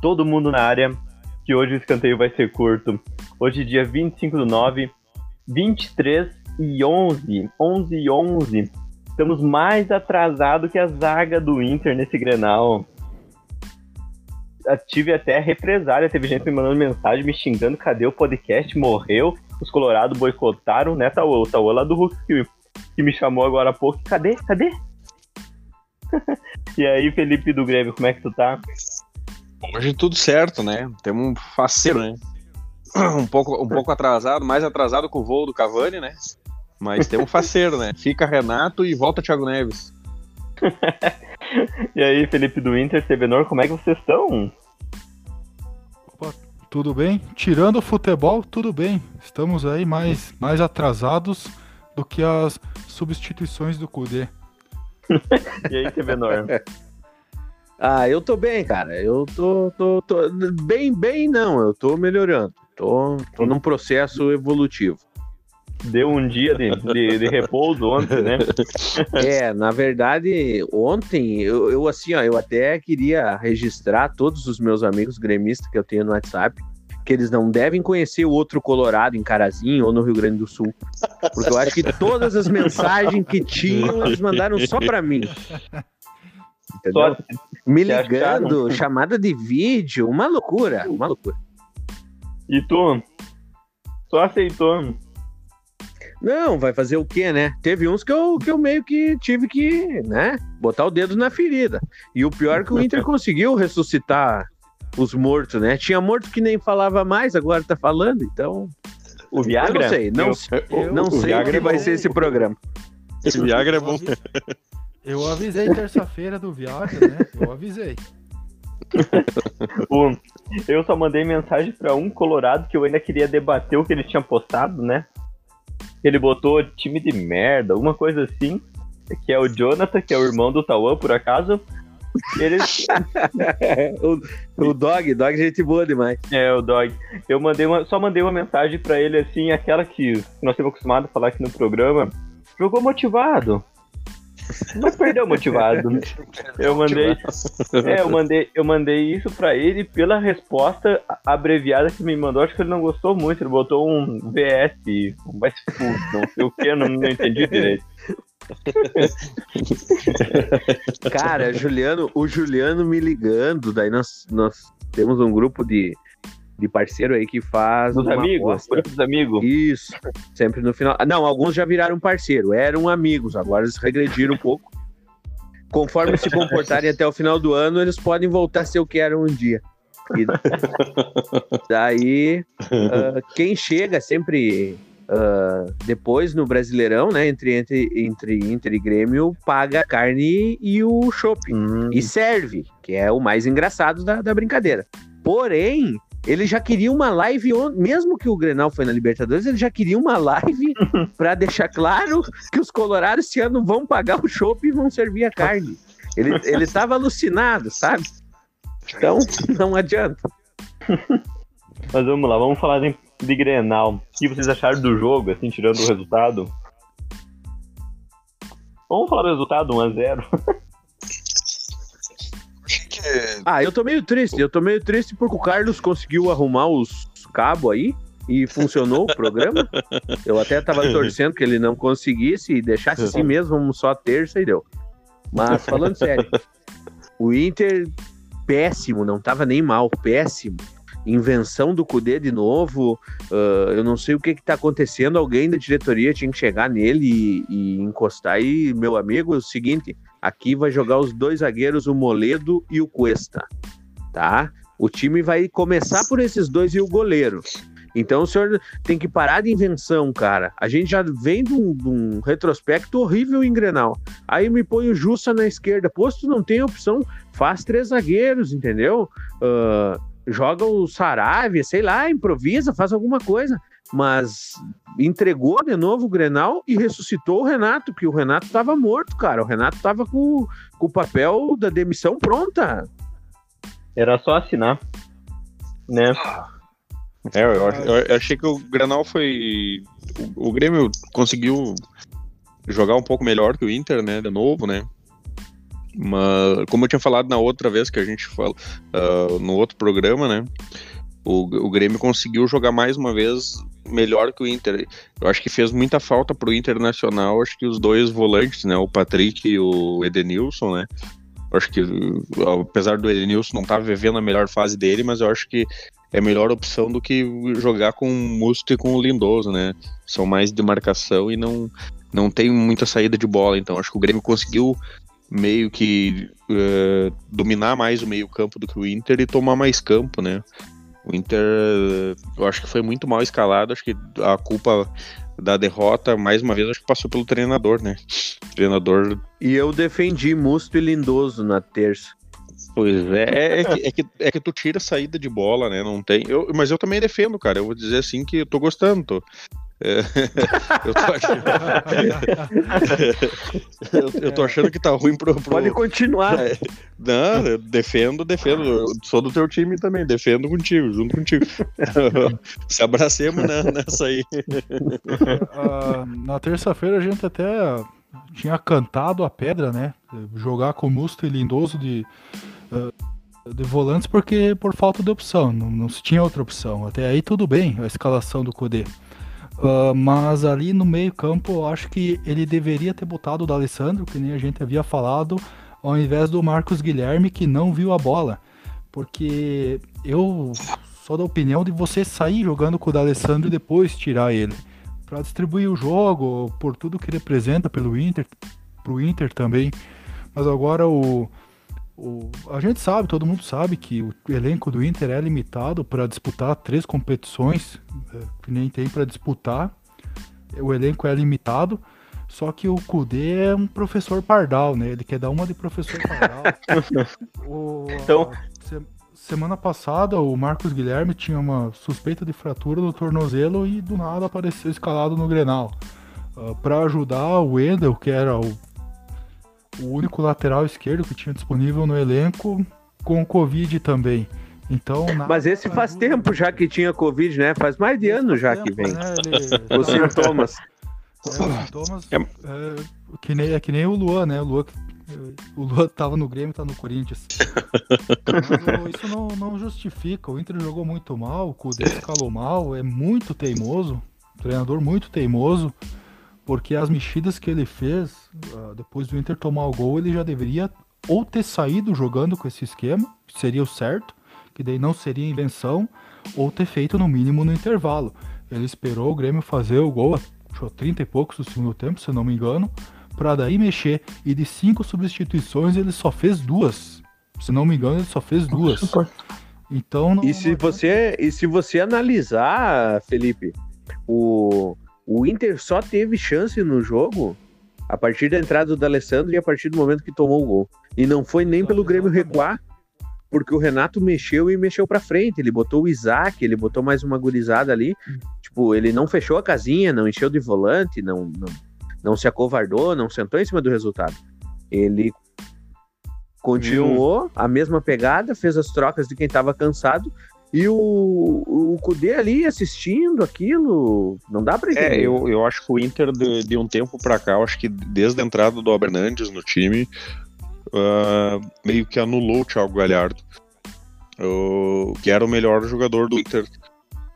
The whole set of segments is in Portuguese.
todo mundo na área, que hoje o escanteio vai ser curto. Hoje, dia 25 do 9, 23 e 11, 11 e 11. Estamos mais atrasados que a zaga do Inter nesse Grenal. Eu tive até represália, teve gente me mandando mensagem, me xingando, cadê o podcast? Morreu, os colorados boicotaram, né, Taô? O Taô lá do Hulk que, que me chamou agora há pouco. Cadê? Cadê? e aí, Felipe do Grêmio, como é que tu tá? Hoje tudo certo, né? Temos um faceiro, né? Um pouco, um pouco atrasado, mais atrasado com o voo do Cavani, né? Mas tem um faceiro, né? Fica Renato e volta Thiago Neves. e aí, Felipe do Inter, Sebenor, como é que vocês estão? Opa, tudo bem? Tirando o futebol, tudo bem. Estamos aí mais, mais atrasados do que as substituições do Cudê. e aí, Sebenor? Ah, eu tô bem, cara. Eu tô, tô, tô, bem, bem não. Eu tô melhorando. Tô, tô num processo evolutivo. Deu um dia de, de, de repouso ontem, né? É, na verdade, ontem eu, eu assim, ó, eu até queria registrar todos os meus amigos gremistas que eu tenho no WhatsApp que eles não devem conhecer o outro Colorado em Carazinho ou no Rio Grande do Sul. Porque eu acho que todas as mensagens que tinham, eles mandaram só para mim. Entendeu? Me ligando, chamada de vídeo, uma loucura, uma loucura. E tu? Tu aceitou? Não, vai fazer o quê, né? Teve uns que eu, que eu meio que tive que, né, botar o dedo na ferida. E o pior é que o Inter conseguiu ressuscitar os mortos, né? Tinha morto que nem falava mais, agora tá falando, então. O Viagra? Eu não sei, não, eu, eu, não o sei o que é vai ser esse programa. Esse Viagra é bom. Eu avisei terça-feira do Viagra, né? Eu avisei. eu só mandei mensagem para um colorado que eu ainda queria debater o que ele tinha postado, né? Ele botou time de merda, uma coisa assim, que é o Jonathan, que é o irmão do Tauan, por acaso. Eles... o, o Dog, Dog é gente boa demais. É, o Dog. Eu mandei uma, só mandei uma mensagem para ele assim, aquela que nós estamos acostumados a falar aqui no programa. Jogou motivado. Mas perdeu motivado. Eu mandei, é, eu mandei, eu mandei isso para ele pela resposta abreviada que me mandou. Acho que ele não gostou muito. Ele botou um VS, um VS não sei o que, não, não entendi direito. Cara, Juliano, o Juliano me ligando, daí nós, nós temos um grupo de, de parceiro aí que faz. Dos amigos? Dos amigos. Isso. Sempre no final. Não, alguns já viraram parceiro, eram amigos, agora eles regrediram um pouco. Conforme se comportarem até o final do ano, eles podem voltar a ser o que eram um dia. E daí, uh, quem chega sempre uh, depois no Brasileirão, né, entre, entre, entre Inter e Grêmio, paga a carne e o shopping. Hum. E serve, que é o mais engraçado da, da brincadeira. Porém, ele já queria uma live, mesmo que o Grenal foi na Libertadores, ele já queria uma live para deixar claro que os colorados esse ano vão pagar o chopp e vão servir a carne. Ele, ele estava alucinado, sabe? Então, não adianta. Mas vamos lá, vamos falar de, de Grenal. O que vocês acharam do jogo, assim, tirando o resultado? Vamos falar do resultado 1x0. Ah, eu tô meio triste. Eu tô meio triste porque o Carlos conseguiu arrumar os cabos aí e funcionou o programa. Eu até tava torcendo que ele não conseguisse e deixasse assim mesmo, vamos só terça e deu. Mas falando sério, o Inter péssimo, não tava nem mal, péssimo. Invenção do Cudê de novo. Uh, eu não sei o que que tá acontecendo. Alguém da diretoria tinha que chegar nele e, e encostar. E, meu amigo, é o seguinte: Aqui vai jogar os dois zagueiros, o Moledo e o Cuesta, tá? O time vai começar por esses dois e o goleiro. Então o senhor tem que parar de invenção, cara. A gente já vem de um, de um retrospecto horrível em Grenal. Aí me põe o Jussa na esquerda. Posto não tem opção, faz três zagueiros, entendeu? Uh, joga o Saravia, sei lá, improvisa, faz alguma coisa mas entregou de novo o Grenal e ressuscitou o Renato, que o Renato estava morto, cara. O Renato estava com, com o papel da demissão pronta. Era só assinar, né? É, eu, eu, eu achei que o Grenal foi. O, o, Grêmio conseguiu jogar um pouco melhor que o Inter, né? De novo, né? Mas, como eu tinha falado na outra vez que a gente falou, uh, no outro programa, né? O, o Grêmio conseguiu jogar mais uma vez melhor que o Inter. Eu acho que fez muita falta pro Internacional, acho que os dois volantes, né? O Patrick e o Edenilson, né? Eu acho que, apesar do Edenilson não estar tá vivendo a melhor fase dele, mas eu acho que é melhor opção do que jogar com o Musto e com o Lindoso, né? São mais de marcação e não, não tem muita saída de bola. Então acho que o Grêmio conseguiu meio que uh, dominar mais o meio campo do que o Inter e tomar mais campo, né? O Inter, eu acho que foi muito mal escalado. Acho que a culpa da derrota, mais uma vez, acho que passou pelo treinador, né? O treinador. E eu defendi Musto e Lindoso na terça. Pois é, é, é, que, é, que, é que tu tira a saída de bola, né? Não tem. Eu, mas eu também defendo, cara. Eu vou dizer assim que eu tô gostando. Tô, eu, tô achando... eu, eu, tô achando que tá ruim pro. pro... Pode continuar. É, não, eu defendo, defendo. Eu sou do teu time também, defendo contigo, junto contigo. Se abracemos né, nessa aí. Uh, na terça-feira a gente até tinha cantado a pedra, né? Jogar com Musto e Lindoso de. Uh, de volantes porque por falta de opção, não, não se tinha outra opção. Até aí tudo bem a escalação do Cudê. Uh, mas ali no meio campo, eu acho que ele deveria ter botado o D'Alessandro, que nem a gente havia falado, ao invés do Marcos Guilherme, que não viu a bola. Porque eu sou da opinião de você sair jogando com o D'Alessandro e depois tirar ele. para distribuir o jogo, por tudo que representa pelo Inter, pro Inter também. Mas agora o, o, a gente sabe, todo mundo sabe que o elenco do Inter é limitado para disputar três competições, é, que nem tem para disputar. O elenco é limitado, só que o Kudê é um professor pardal, né? Ele quer dar uma de professor pardal. o, então, se, semana passada o Marcos Guilherme tinha uma suspeita de fratura no tornozelo e do nada apareceu escalado no Grenal. Uh, ah, para ajudar o Wendel, que era o o único lateral esquerdo que tinha disponível no elenco com Covid também. Então, Mas esse faz tempo já que tinha Covid, né? Faz mais de ano já tempo, que vem. Né? Ele... Os sintomas. É, sintomas é. É, que nem, é que nem o Luan, né? O Luan, o Luan tava no Grêmio, tá no Corinthians. Mas, isso não, não justifica. O Inter jogou muito mal, o Cudê escalou mal, é muito teimoso. Treinador muito teimoso porque as mexidas que ele fez uh, depois do Inter tomar o gol, ele já deveria ou ter saído jogando com esse esquema, seria o certo, que daí não seria invenção, ou ter feito no mínimo no intervalo. Ele esperou o Grêmio fazer o gol, a 30 e poucos do segundo tempo, se não me engano, para daí mexer. E de cinco substituições ele só fez duas. Se não me engano, ele só fez duas. Então não, e se você e se você analisar, Felipe, o o Inter só teve chance no jogo a partir da entrada do Alessandro e a partir do momento que tomou o gol. E não foi nem pelo Grêmio recuar, porque o Renato mexeu e mexeu para frente. Ele botou o Isaac, ele botou mais uma gurizada ali. Tipo, ele não fechou a casinha, não encheu de volante, não, não, não se acovardou, não sentou em cima do resultado. Ele continuou a mesma pegada, fez as trocas de quem estava cansado e o, o Kudê ali assistindo aquilo, não dá pra é, entender. É, eu, eu acho que o Inter, de, de um tempo pra cá, eu acho que desde a entrada do Abernandes no time, uh, meio que anulou o Thiago Galhardo, uh, que era o melhor jogador do Inter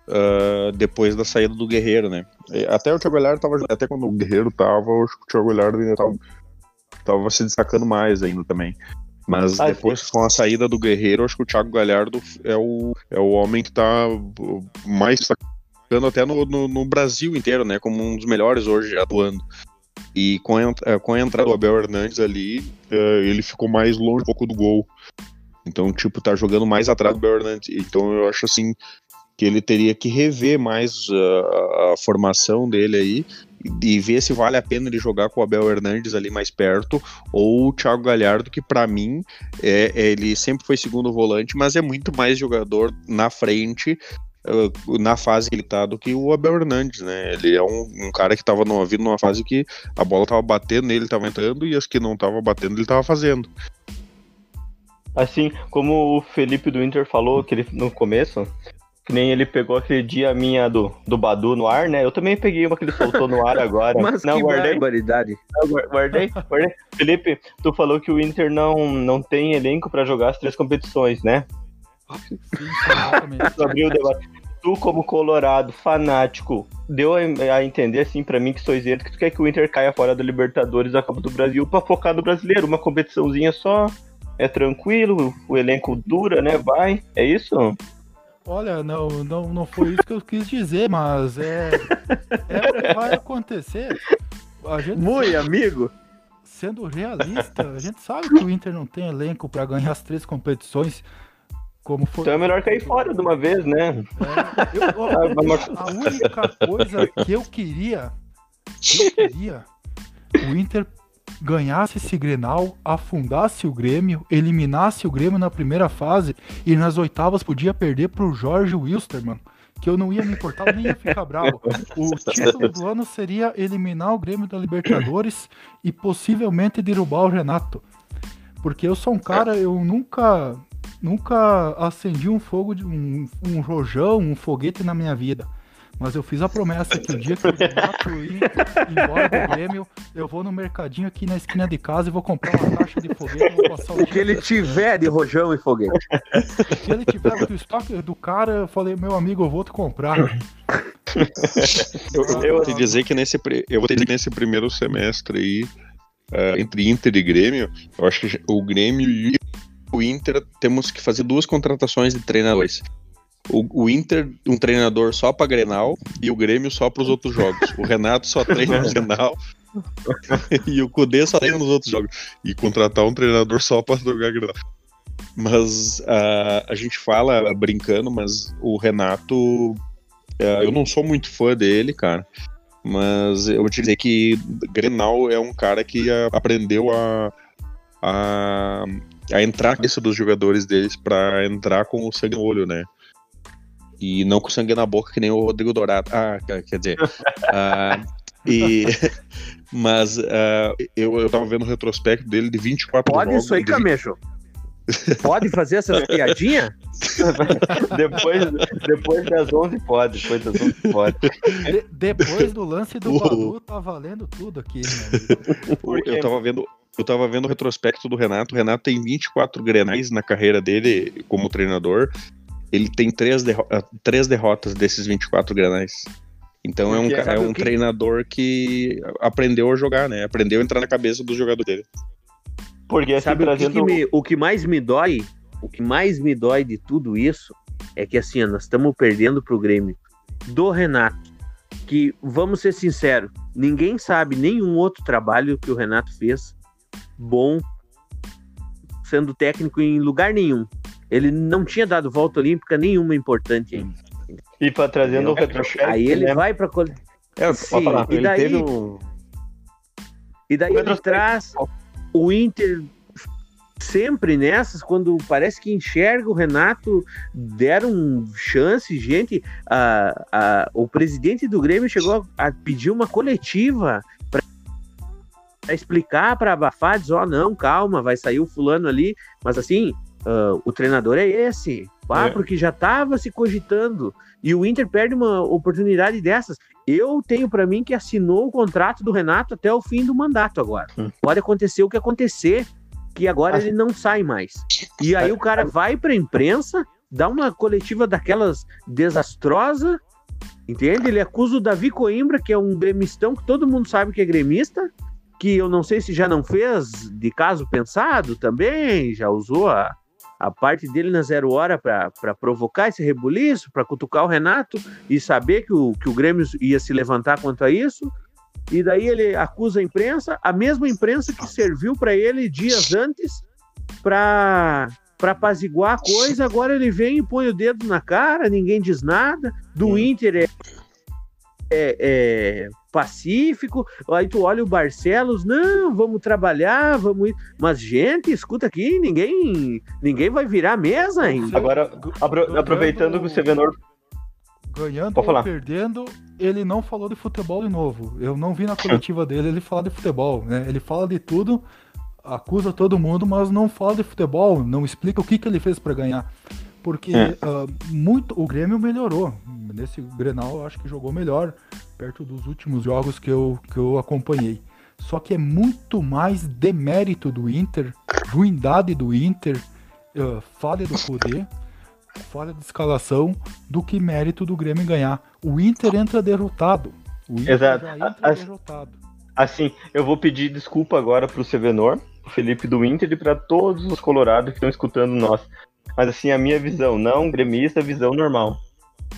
uh, depois da saída do Guerreiro, né? Até o Thiago Galhardo tava, até quando o Guerreiro tava, eu acho que o Thiago Galhardo ainda tava, tava se destacando mais ainda também. Mas ah, depois, com a saída do Guerreiro, acho que o Thiago Galhardo é o, é o homem que tá mais destacando até no, no, no, Brasil inteiro, né? Como um dos melhores hoje atuando. E com a, com a entrada do Abel Hernandes ali, é, ele ficou mais longe um pouco do gol. Então, tipo, tá jogando mais atrás do Abel Hernandes. Então, eu acho assim que ele teria que rever mais a, a formação dele aí e ver se vale a pena ele jogar com o Abel Hernandes ali mais perto ou o Thiago Galhardo, que para mim é, ele sempre foi segundo volante, mas é muito mais jogador na frente uh, na fase que ele tá do que o Abel Hernandes, né? Ele é um, um cara que tava numa, vindo numa fase que a bola tava batendo nele, tava entrando, e as que não tava batendo, ele tava fazendo. Assim, como o Felipe do Inter falou que ele, no começo, Que nem ele pegou aquele dia a minha do, do Badu no ar, né? Eu também peguei uma que ele soltou no ar agora. Mas não, que guardei, barbaridade. não, guar- guardei, guardei. Felipe, tu falou que o Inter não, não tem elenco pra jogar as três competições, né? Sim, exatamente. Tu abriu o debate. Tu, como colorado, fanático, deu a, entender, assim, pra mim, que sou isento, que tu quer que o Inter caia fora da Libertadores da Copa do Brasil pra focar no brasileiro. Uma competiçãozinha só, é tranquilo, o elenco dura, né? Vai, é isso? Olha, não, não, não foi isso que eu quis dizer, mas é, é o que vai acontecer. A gente, Muito amigo. sendo realista, a gente sabe que o Inter não tem elenco para ganhar as três competições, como foi. Então é melhor cair fora de uma vez, né? É, eu- ó, Ah, a única coisa que eu queria, eu queria, o Inter ganhasse esse Grenal, afundasse o Grêmio, eliminasse o Grêmio na primeira fase e nas oitavas podia perder pro Jorge Wilstermann, que eu não ia me importar, nem ia ficar bravo. O título do ano seria eliminar o Grêmio da Libertadores e possivelmente derrubar o Renato. Porque eu sou um cara, eu nunca nunca acendi um fogo de um, um rojão, um foguete na minha vida. Mas eu fiz a promessa que o dia que o Renato ir embora do Grêmio, eu vou no mercadinho aqui na esquina de casa e vou comprar uma caixa de foguete e vou passar o O que ele tiver de rojão e foguete. O que ele tiver do estoque do cara, eu falei, meu amigo, eu vou te comprar. Eu, eu vou te dizer que nesse, eu vou te dizer que nesse primeiro semestre aí, eh, entre Inter e Grêmio, eu acho que o Grêmio e o Inter temos que fazer duas contratações de treinadores. O, o Inter, um treinador só para Grenal e o Grêmio só para os outros jogos. O Renato só treina no Grenal e o Cudê só treina nos outros jogos. E contratar um treinador só para jogar Grenal. Mas ah, a gente fala brincando, mas o Renato é, eu não sou muito fã dele, cara. Mas eu vou te dizer que Grenal é um cara que a- aprendeu a, a, a entrar na cabeça dos jogadores deles pra entrar com o sangue no olho, né? E não com sangue na boca, que nem o Rodrigo Dourado. Ah, quer dizer. ah, e, mas ah, eu, eu tava vendo o retrospecto dele de 24 Pode jogos. isso aí, de Camejo? Pode fazer essas piadinhas? depois, depois das 11 pode, depois das 11 pode. De- depois do lance do Badu, tá valendo tudo aqui, meu amigo. Por quê? Eu tava vendo. Eu tava vendo o retrospecto do Renato. O Renato tem 24 grenais na carreira dele como treinador. Ele tem três, derro- ah, três derrotas desses 24 grenais. Então é um, é sabe um que- treinador que aprendeu a jogar, né? Aprendeu a entrar na cabeça do jogador dele. Porque assim, Sabe o que, trazendo. que me- o que mais me dói? O que mais me dói de tudo isso é que assim, ó, nós estamos perdendo pro Grêmio do Renato. Que, vamos ser sinceros, ninguém sabe nenhum outro trabalho que o Renato fez bom sendo técnico em lugar nenhum. Ele não tinha dado volta olímpica nenhuma importante ainda. E pra trazendo o retrospecto. Aí ele né? vai para É, Sim, falar. e daí, um. e daí ele traz o Inter sempre nessas, quando parece que enxerga o Renato, deram chance, gente. A, a, o presidente do Grêmio chegou a, a pedir uma coletiva para explicar, para abafar, dizer: Ó, não, calma, vai sair o fulano ali, mas assim, ah, o treinador é esse. Ah, É. porque já estava se cogitando. E o Inter perde uma oportunidade dessas. Eu tenho para mim que assinou o contrato do Renato até o fim do mandato agora. Hum. Pode acontecer o que acontecer, que agora Assim- ele não sai mais. E aí o cara vai pra imprensa, dá uma coletiva daquelas desastrosa, entende? Ele acusa o Davi Coimbra, que é um gremistão que todo mundo sabe que é gremista, que eu não sei se já não fez de caso pensado também, já usou a, a parte dele na zero hora para provocar esse rebuliço, para cutucar o Renato e saber que o, que o Grêmio ia se levantar quanto a isso. E daí ele acusa a imprensa, a mesma imprensa que serviu para ele dias antes para para apaziguar a coisa, agora ele vem e põe o dedo na cara, ninguém diz nada. Do Inter é, é, é pacífico. Aí tu olha o Barcelos, não, vamos trabalhar, vamos ir. Mas, gente, escuta aqui, ninguém ninguém vai virar a mesa ainda. Agora, apro- aproveitando que o Sevenor. Ganhando ou perdendo, ele não falou de futebol de novo. Eu não vi na coletiva dele ele falar de futebol, né? Ele fala de tudo, acusa todo mundo, mas não fala de futebol, não explica o que, que ele fez pra ganhar. Porque É. ah, muito o Grêmio melhorou. Nesse Grenal eu acho que jogou melhor, perto dos últimos jogos que eu, que eu acompanhei. Só que é muito mais demérito do Inter, ruindade do Inter, ah, falha do poder, falha de escalação, do que mérito do Grêmio ganhar. O Inter entra derrotado. O Inter Exato. entra As- derrotado. Assim, eu vou pedir desculpa agora pro Sevenor, pro Felipe do Inter e pra todos os colorados que estão escutando nós. Mas assim, a minha visão, não gremista, visão normal.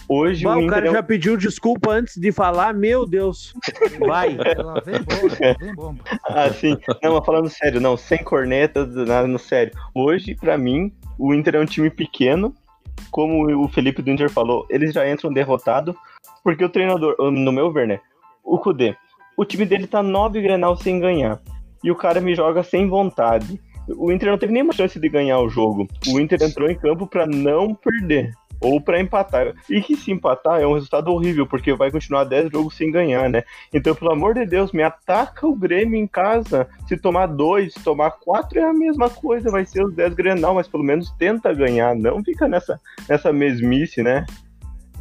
Hoje Bah, o o Inter cara é um- já pediu desculpa antes de falar, meu Deus. Vai. Vem bomba, vem bomba. Assim, não, mas falando sério, não, sem cornetas, nada no sério. Hoje, pra mim, o Inter é um time pequeno, como o Felipe do Inter falou, eles já entram derrotado, porque o treinador, no meu ver, né, o Kudê, o time dele tá nove Grenal sem ganhar, e o cara me joga sem vontade. O Inter não teve nenhuma chance de ganhar o jogo. O Inter entrou em campo pra não perder. Ou pra empatar. E que se empatar é um resultado horrível, porque vai continuar 10 jogos sem ganhar, né? Então, pelo amor de Deus, me ataca o Grêmio em casa. Se tomar dois, se tomar quatro é a mesma coisa, vai ser os 10 Grenal, mas pelo menos tenta ganhar, não fica nessa, nessa mesmice, né?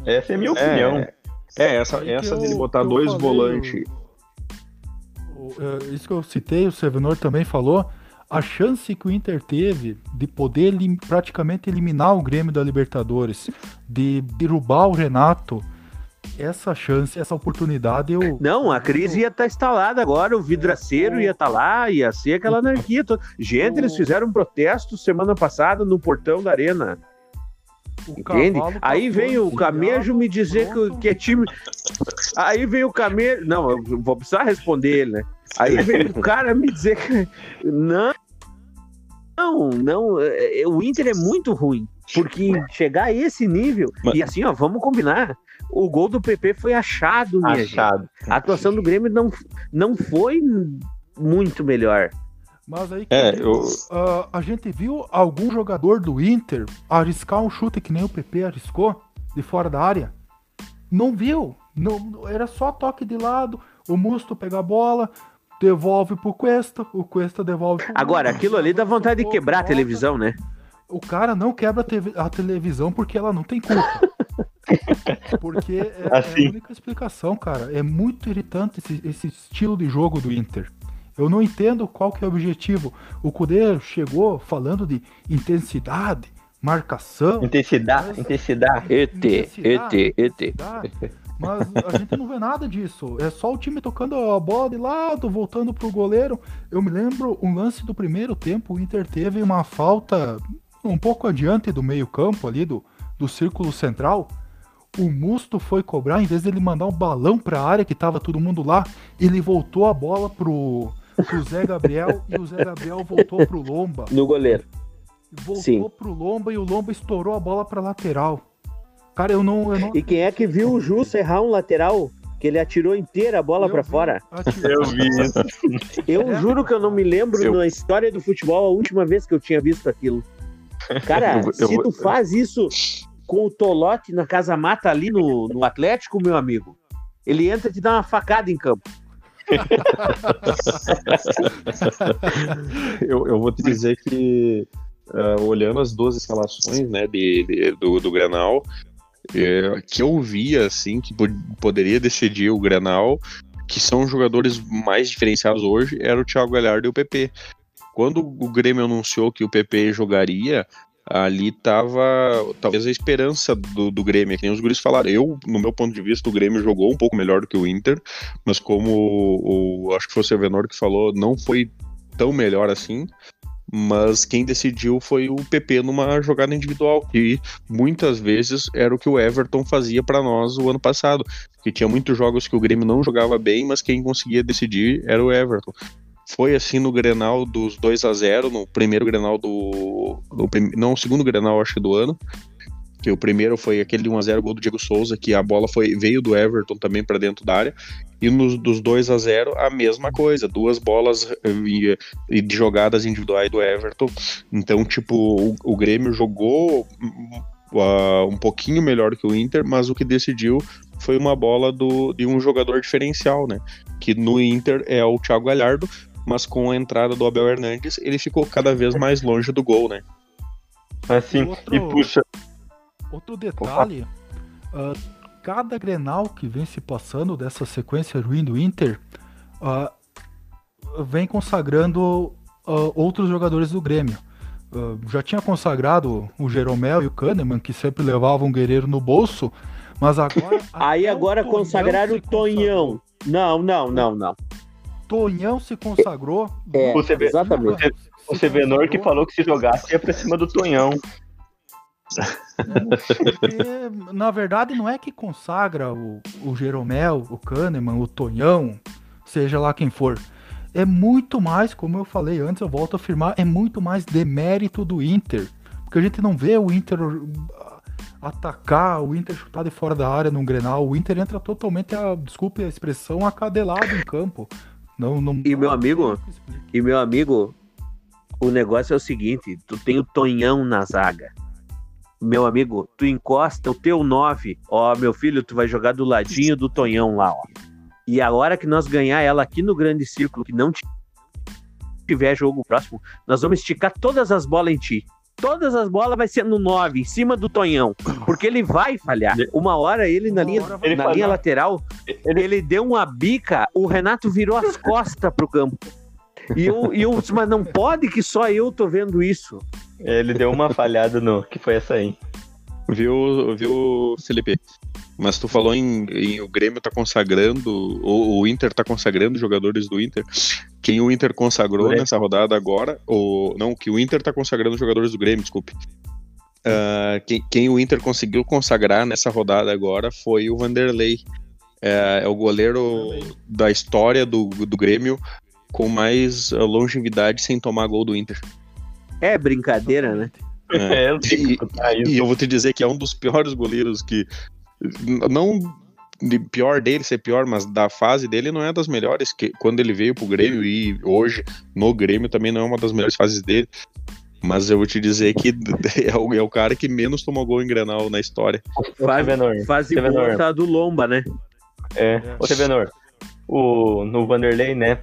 Essa é a minha opinião. É, é essa, essa eu- dele botar dois falei, volantes. É, isso que eu citei, o Sevenor também falou. A chance que o Inter teve de poder elim- praticamente eliminar o Grêmio da Libertadores, de derrubar o Renato, essa chance, essa oportunidade eu. Não, a crise ia estar instalada agora, o vidraceiro ia estar lá, ia ser aquela anarquia toda. Gente, eles fizeram um protesto semana passada no portão da arena. Entende? Aí vem o Camejo me dizer que, que é time. Aí vem o Camejo. Não, eu vou precisar responder ele, né? Aí vem o cara me dizer que. Não. Não, não. é, O Inter é muito ruim. Porque chegar a esse nível. Mas- E assim, ó, vamos combinar. O gol do PP foi achado, minha gente. Achado. A atuação do Grêmio não, não foi muito melhor. Mas aí que É, eu digo, eu- ah, a gente viu algum jogador do Inter arriscar um chute que nem o PP arriscou, de fora da área? Não viu. Não, era só toque de lado, o Musto pega a bola, devolve pro Cuesta, o Cuesta devolve pro Agora, Musto, aquilo ali dá vontade de quebrar a volta. televisão, né? O cara não quebra a, televisão porque ela não tem culpa. Porque é, é Assim. a única explicação, cara. É muito irritante esse, esse estilo de jogo do Inter. Eu não entendo qual que é o objetivo. O Cudê chegou falando de intensidade, marcação. Intensidade, Mas- intensidade. ET, intensidade, ET, ET. Mas a gente não vê nada disso. É só o time tocando a bola de lado, voltando pro goleiro. Eu me lembro um lance do primeiro tempo, o Inter teve uma falta um pouco adiante do meio-campo ali, do, do círculo central. O Musto foi cobrar, em vez dele mandar um balão pra área que tava todo mundo lá, ele voltou a bola pro, pro Zé Gabriel e o Zé Gabriel voltou pro Lomba. No goleiro. Voltou Sim. pro Lomba e o Lomba estourou a bola pra lateral. Cara, eu não. Eu, não E quem é que viu o Justo errar um lateral? Que ele atirou inteira a bola vi fora? Eu vi isso. Eu É. juro que eu não me lembro Eu- na história do futebol a última vez que eu tinha visto aquilo. Cara, Eu- eu se tu faz isso com o Tolote na Casa Mata ali no, no Atlético, meu amigo, ele entra e te dá uma facada em campo. eu, eu vou te dizer que, ah, olhando as duas escalações né, de, de- do, do Grenal, é, que eu via assim, que po- poderia decidir o Grenal, que são os jogadores mais diferenciados hoje, era o Thiago Galhardo e o PP. Quando o Grêmio anunciou que o PP jogaria, ali tava talvez a esperança do, do Grêmio, que nem os guris falaram. Eu, no meu ponto de vista, o Grêmio jogou um pouco melhor do que o Inter, mas como o, o- acho que foi o Sevenor que falou, não foi tão melhor assim. Mas quem decidiu foi o PP numa jogada individual, que muitas vezes era o que o Everton fazia para nós o ano passado. Que tinha muitos jogos que o Grêmio não jogava bem, mas quem conseguia decidir era o Everton. Foi assim no Grenal dos 2 a 0 no primeiro Grenal do. não, o segundo Grenal, acho que do ano. Que o primeiro foi aquele de 1x0 gol do Diego Souza, que a bola foi, veio do Everton também para dentro da área. E nos dos 2 a 0 a mesma coisa, duas bolas eh, e, e de jogadas individuais do Everton. Então, tipo, o, o Grêmio jogou ah, um pouquinho melhor que o Inter, mas o que decidiu foi uma bola do, de um jogador diferencial, né? Que no Inter é o Thiago Galhardo, mas com a entrada do Abel Hernandes, ele ficou cada vez mais longe do gol, né? Assim, Outro- e puxa. Outro detalhe, uh, cada Grenal que vem se passando dessa sequência ruim do Inter uh, vem consagrando uh, outros jogadores do Grêmio. já tinha consagrado o Jeromel e o Kahneman, que sempre levavam um guerreiro no bolso, mas agora. Aí agora consagraram o Tonhão. Não, não, não, não. Tonhão se consagrou. É, você vê, exatamente. O Sevenor que falou que se jogasse ia pra cima do Tonhão. É, na verdade, não é que consagra o, o Jeromel, o Kahneman, o Tonhão, seja lá quem for. É muito mais, como eu falei antes, eu volto a afirmar, é muito mais demérito do Inter. Porque a gente não vê o Inter atacar, o Inter chutar de fora da área num Grenal. O Inter entra totalmente, a, desculpe a expressão, acadelado em campo. Não, não, e meu amigo, e meu amigo, o negócio é o seguinte, tu tem o Tonhão na zaga. Meu amigo, tu encosta o teu 9, ó, meu filho, tu vai jogar do ladinho do Tonhão lá, ó. E a hora que nós ganhar ela aqui no grande círculo, que não tiver jogo próximo, nós vamos esticar todas as bolas em ti todas as bolas vai ser no 9, em cima do Tonhão. Porque ele vai falhar. Uma hora ele na linha, na linha lateral, ele... ele deu uma bica, o Renato virou as costas pro campo. E eu, e eu, mas não pode que só eu tô vendo isso. Ele deu uma falhada no. Que foi essa aí. Viu, viu, Felipe? Mas tu falou em, em, o Grêmio tá consagrando, ou o Inter tá consagrando jogadores do Inter. Quem o Inter consagrou nessa rodada agora, ou não, que o Inter tá consagrando jogadores do Grêmio, desculpe. Uh, quem, quem, o Inter conseguiu consagrar nessa rodada agora foi o Vanderlei. É, é o goleiro da história do, do Grêmio com mais longevidade sem tomar gol do Inter. É brincadeira, né? É, é e, e, eu vou te dizer que é um dos piores goleiros que não de pior dele ser pior, mas da fase dele não é das melhores. Que quando ele veio pro Grêmio e hoje no Grêmio também não é uma das melhores fases dele. Mas eu vou te dizer que é o, é o cara que menos tomou gol em Grenal na história. Fase, fase boa tá do Lomba, né? É, ô Tevenor, o, no Vanderlei, né?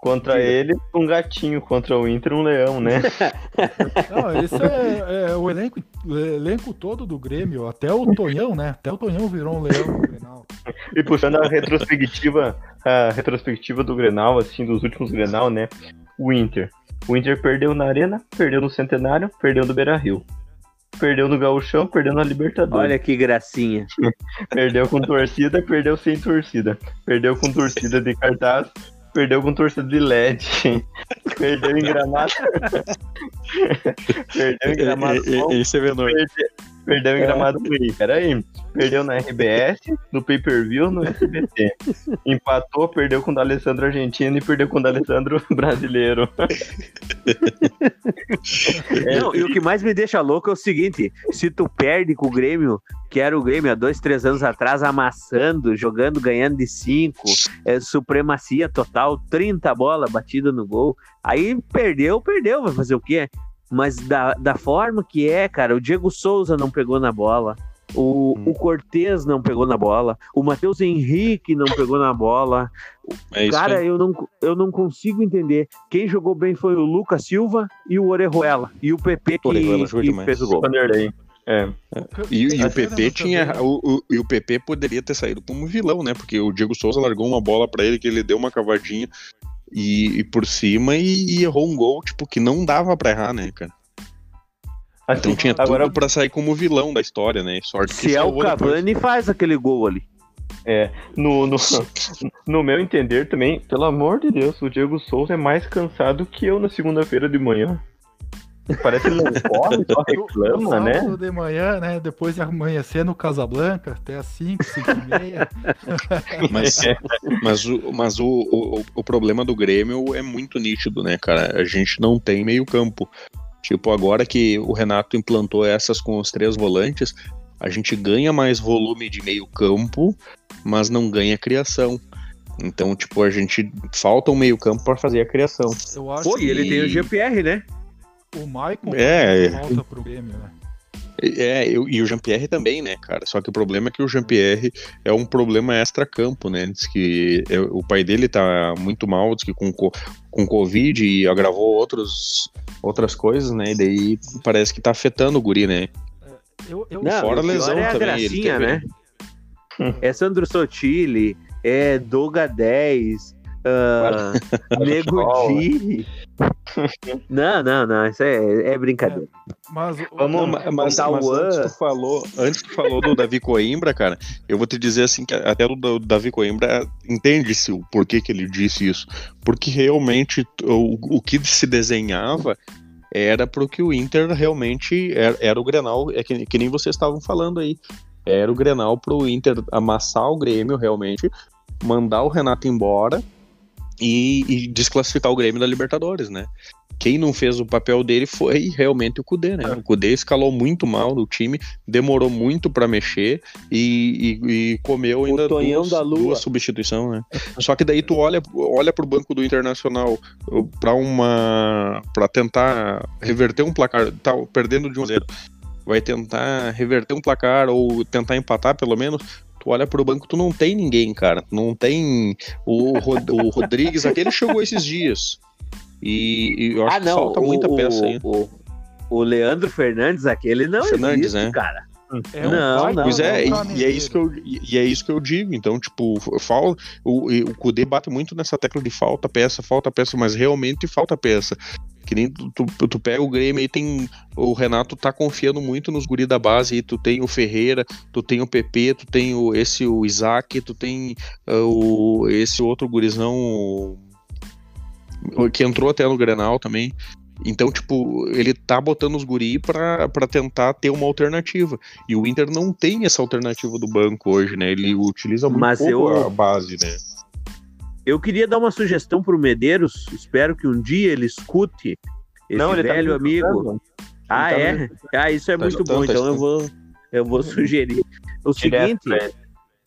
Contra ele, um gatinho. Contra o Inter, um leão, né? Não, esse é, é, o, elenco, o elenco todo do Grêmio. Até o Tonhão, né? Até o Tonhão virou um leão no Grenal. E puxando a retrospectiva, a retrospectiva do Grenal, assim, dos últimos Grenal, né? O Inter. O Inter perdeu na Arena, perdeu no Centenário, perdeu no Beira-Rio. Perdeu no Gauchão, perdeu na Libertadores. Olha que gracinha. perdeu com torcida, perdeu sem torcida. Perdeu com torcida de cartaz, Perdeu com torcida de LED. Perdeu em gramado. Perdeu em gramado. Esse é menor. Perdeu em gramado ruim. Peraí. Perdeu na RBS, no pay-per-view, no SBT. Empatou, perdeu com o D'Alessandro argentino e perdeu com o D'Alessandro brasileiro. Não, e o que mais me deixa louco é o seguinte: se tu perde com o Grêmio, que era o Grêmio há dois, três anos atrás, amassando, jogando, ganhando de cinco, é, supremacia total, 30 bolas batida no gol. Aí perdeu, perdeu, vai fazer o quê? Mas da, da forma que é, cara, o Diego Souza não pegou na bola. O, hum. o Cortez não pegou na bola. O Matheus Henrique não pegou na bola. É cara, eu não, eu não consigo entender. Quem jogou bem foi o Lucas Silva e o Orejuela. E o PP que, que fez o gol. É. E, e o PP tinha. O, o, e o PP poderia ter saído como vilão, né? Porque o Diego Souza largou uma bola para ele que ele deu uma cavadinha e, e por cima e, e, errou um gol, tipo, que não dava pra errar, né, cara? Assim, então tinha agora... tudo pra sair como vilão da história, né? Sorte Se é o Cavani, depois. faz aquele gol ali. É, no, no, no meu entender também, pelo amor de Deus, o Diego Souza é mais cansado que eu na segunda-feira de manhã. Parece que não corre, só reclama, no, né? de manhã, né? Depois de amanhecer no Casablanca, até as 5, 5 e meia. mas, mas, o, mas o, o, o problema do Grêmio é muito nítido, né, cara? A gente não tem meio campo. Tipo, agora que o Renato implantou essas com os três volantes, a gente ganha mais volume de meio campo, mas não ganha criação. Então, tipo, a gente falta um meio campo para fazer a criação. Eu acho Pô, e ele tem o GPR, né? O Michael é, volta pro Grêmio, né? É, eu, e o Jean-Pierre também, né, cara? Só que o problema é que o Jean-Pierre é um problema extra-campo, né? Diz que é, o pai dele tá muito mal, diz que com, com Covid e agravou outros, outras coisas, né? E daí parece que tá afetando o guri, né? Eu, eu, Não, Fora o pior lesão é a também, ele gracinha, teve- né? É Sandro Sotile, é Doga 10, ah, Nego Di. Não, não, não, isso é, é brincadeira. mas o- Vamos- Não, ma- mas, Tauan. mas antes tu falou, antes tu falou do Davi Coimbra, cara, eu vou te dizer assim que até o da- Davi Coimbra entende-se o porquê que ele disse isso. Porque realmente o, o que se desenhava era pro que o Inter realmente era, era o Grenal, é que, que nem vocês estavam falando aí. Era o Grenal pro Inter amassar o Grêmio realmente, mandar o Renato embora e, e desclassificar o Grêmio da Libertadores, né? Quem não fez o papel dele foi realmente o Cudê, né? O Cudê escalou muito mal no time, demorou muito pra mexer e, e- e comeu ainda duas, duas substituições, né? Só que daí tu olha, olha pro banco do Internacional pra uma para tentar reverter um placar, tá perdendo de 1 a 0. Vai tentar reverter um placar ou tentar empatar pelo menos. Tu olha pro banco, tu não tem ninguém, cara. Não tem o, Rod- o Rodrigues, aquele chegou esses dias. E, e eu acho Ah, que não, falta o, muita o- peça ainda. o, o Leandro Fernandes, aquele não Fernandes, existe, né? cara. É um Não, não, Pois é, e, caminho e é isso que eu, e e é isso que eu digo. Então, tipo, fal, o, e o Kudê bate muito nessa tecla de falta peça, falta peça, mas realmente falta peça. Que nem tu, tu, tu pega o Grêmio aí, tem. O Renato tá confiando muito nos guri da base aí. Tu tem o Ferreira, tu tem o PP, tu tem o, esse, o Isaac, tu tem ah, o, esse outro gurizão que entrou até no Grenal também. Então, tipo, ele tá botando os guri pra, pra tentar ter uma alternativa. E o Inter não tem essa alternativa do banco hoje, né? Ele utiliza muito Mas pouco eu- a base, né? Eu queria dar uma sugestão pro Medeiros, espero que um dia ele escute esse Não, ele tá velho me amigo. escutando. Ah, tá é? Ah, isso é Tá muito bom, tá então eu vou, eu vou sugerir. O Direto seguinte, ele.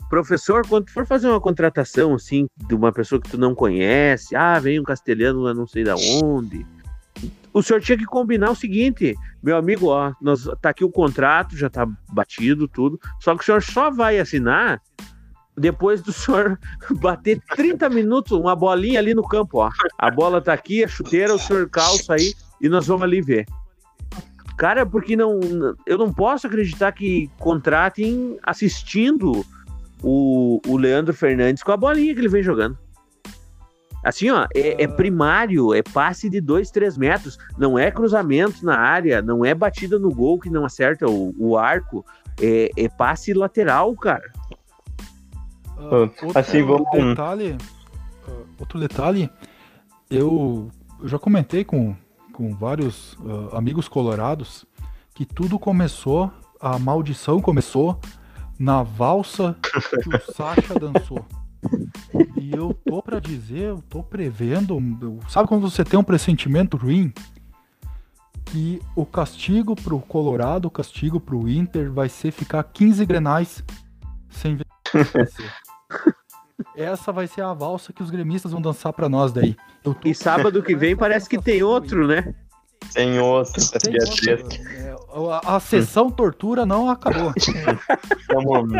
professor, quando tu for fazer uma contratação assim de uma pessoa que tu não conhece, ah, vem um castelhano lá não sei da onde. O senhor tinha que combinar o seguinte, meu amigo, ó, nós, tá aqui o contrato, já tá batido tudo, só que o senhor só vai assinar depois do senhor bater 30 minutos, uma bolinha ali no campo, ó. A bola tá aqui, a chuteira, o senhor calça aí e nós vamos ali ver. Cara, porque não, eu não posso acreditar que contratem assistindo o, o Leandro Fernandes com a bolinha que ele vem jogando. Assim, ó, é, é primário, é passe de 2, 3 metros, não é cruzamento na área, não é batida no gol que não acerta o, o arco, é, é passe lateral, cara. Ah, outro assim, vamos- detalhe, ah, outro detalhe, eu, eu já comentei com, com vários ah, amigos colorados que tudo começou, a maldição começou na valsa que o Sasha dançou. E eu tô pra dizer, eu tô prevendo, sabe quando você tem um pressentimento ruim? Que o castigo pro Colorado, o castigo pro Inter vai ser ficar 15 grenais sem vencer. Essa vai ser a valsa que os gremistas vão dançar pra nós daí. Tô E sábado que vem parece que tem outro, né? Tem outro. Tem dia outro. A, a sessão tortura não acabou. Vamos-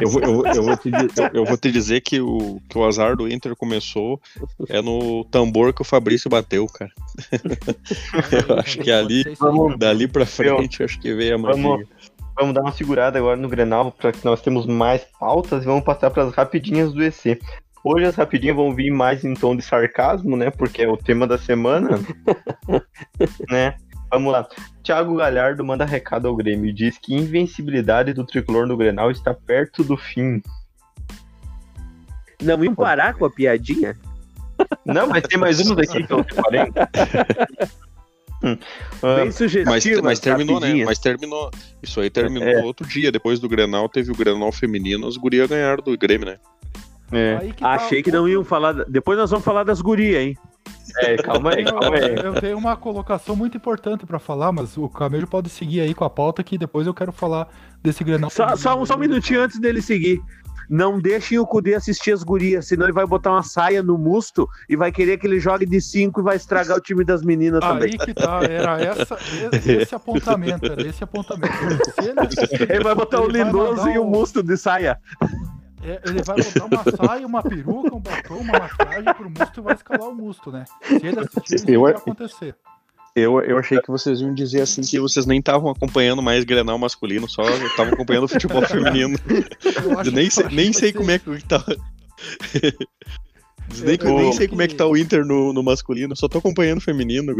Eu, vou- eu, eu vou te, eu, vou te dizer que o, que o azar do Inter começou é no tambor que o Fabrício bateu, cara. Eu acho que ali- Dali pra frente, acho que veio a magia. Vamos, vamos dar uma segurada agora no Grenal, para que nós temos mais pautas e vamos passar para as rapidinhas do EC. Hoje as rapidinhas vão vir mais em tom de sarcasmo, né? Porque é o tema da semana. né? Vamos lá. Thiago Galhardo manda recado ao Grêmio e diz que a invencibilidade do tricolor no Grenal está perto do fim. Não iam parar com a piadinha? Não, mas tem mais uns aqui que eu. Ah, Bem sugestiva. Mas, mas terminou, né? Mas terminou. Isso aí terminou É. outro dia. Depois do Grenal, teve o Grenal feminino, as gurias ganharam do Grêmio, né? É, Aí que tá Achei que o- não iam falar. Depois nós vamos falar das gurias, hein? é, calma aí, calma aí. Eu, eu tenho uma colocação muito importante pra falar, mas o Camelo pode seguir aí com a pauta que depois eu quero falar desse Grenal. Só, só, um- só um minutinho antes dele seguir. Não deixem o Cudê assistir as gurias, senão ele vai botar uma saia no musto e vai querer que ele jogue de 5 e vai estragar o time das meninas também. Aí que tá, era essa, esse, esse apontamento, era esse apontamento. Ele, Ele vai botar o ele vai Lindoso e o um- musto de saia. É, ele vai botar uma saia, uma peruca, um batom, uma maquiagem pro musto e vai escalar o musto, né? Se ele assistir, isso Eu- vai acontecer. Eu, eu achei que vocês iam dizer assim que vocês nem estavam acompanhando mais Grenal masculino, só estavam acompanhando o futebol feminino. Eu Eu nem sei, nem sei como é que tá. Nem, Eu- eu nem sei como é que tá o Inter no, no masculino, só tô acompanhando o feminino.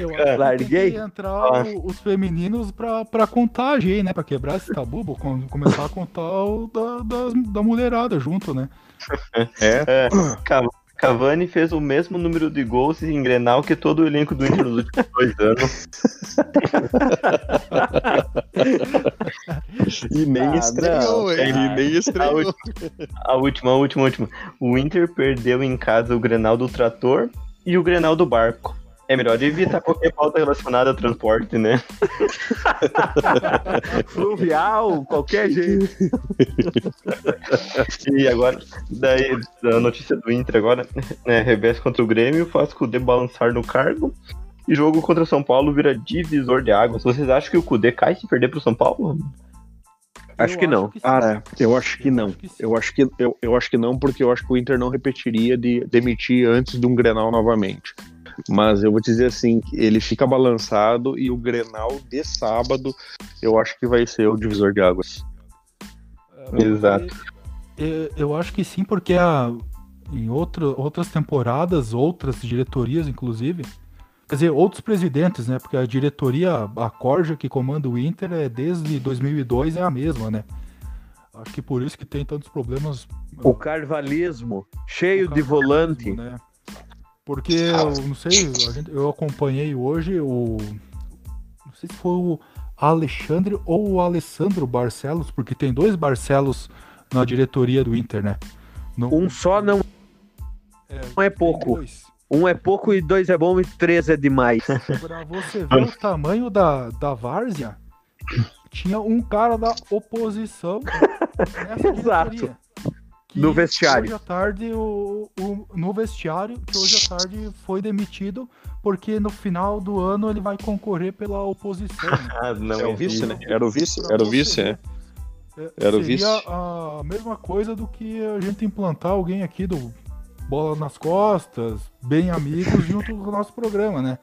Eu Larguei. tem que entrar o- os femininos pra, pra contagem né? Pra quebrar esse tabu, começar a contar o da, das- da mulherada junto, né? É. É, Cavani fez o mesmo número de gols em Grenal que todo o elenco do Inter nos últimos dois anos. E nem Ah, estreou. E nem estreou. A última, a última, a última. O Inter perdeu em casa o Grenal do Trator e o Grenal do Barco. É melhor evitar qualquer pauta relacionada a transporte, né? Fluvial, qualquer jeito. E agora, daí, a notícia do Inter agora, né? Revés contra o Grêmio, faz o Cudê balançar no cargo. E jogo contra o São Paulo vira divisor de águas. Vocês acham que o Cudê cai se perder pro São Paulo? Acho que não. Cara, eu acho que Eu não. acho que sim. Eu acho que, eu, eu acho que não, porque eu acho que o Inter não repetiria de demitir antes de um Grenal novamente. Mas eu vou dizer assim, ele fica balançado e o Grenal de sábado eu acho que vai ser o divisor de águas. É, Exato. Eu, eu acho que sim, porque a, em outro, outras temporadas, outras diretorias, inclusive, quer dizer, outros presidentes, né? Porque a diretoria, a Corja que comanda o Inter, é desde 2002 é a mesma, né? Acho que por isso que tem tantos problemas. O carvalismo, cheio o de carnaval, volante. Né? Porque eu não sei, gente- eu acompanhei hoje o. Não sei se foi o Alexandre ou o Alessandro Barcelos, porque tem dois Barcelos na diretoria do Inter, né? Não- Um só não, é, não é pouco. dois. Um é pouco e dois é bom e três é demais. Pra você ver o tamanho da, da várzea, tinha um cara da oposição nessa Exato. No vestiário. Hoje à tarde, o, o- no vestiário, que hoje à tarde foi demitido, porque no final do ano ele vai concorrer pela oposição. né? Ah, não. É o vice, né? Era o vice, era o vice, é. É, Era o seria vice. a mesma coisa do que a gente implantar alguém aqui do Bola nas Costas, bem amigos, junto com o nosso programa, né?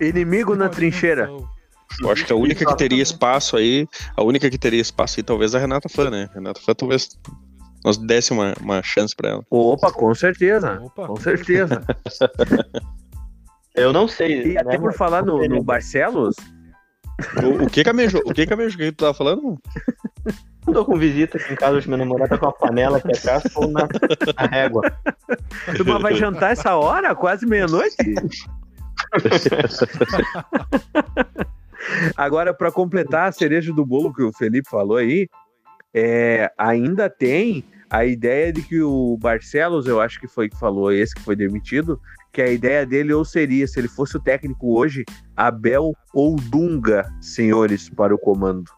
Inimigo na trincheira. Eu acho que a única que teria espaço aí, a única que teria espaço aí, talvez a Renata Fã, né? Renata Fã talvez nós desse uma, uma chance pra ela. Opa, com certeza. Opa, Com certeza. Eu não sei. E até né? por falar no, no Barcelos, O, o que camejo? O que camejo que tu tava falando? Eu tô com visita aqui em casa, hoje meu namorado tá com a panela aqui atrás, ou na, na régua. turma vai jantar essa hora? Quase meia-noite? Agora, para completar a cereja do bolo que o Felipe falou aí, é, ainda tem a ideia de que o Barcelos, eu acho que foi que falou, esse que foi demitido, que a ideia dele ou seria, se ele fosse o técnico hoje, Abel ou Dunga, senhores, para o comando.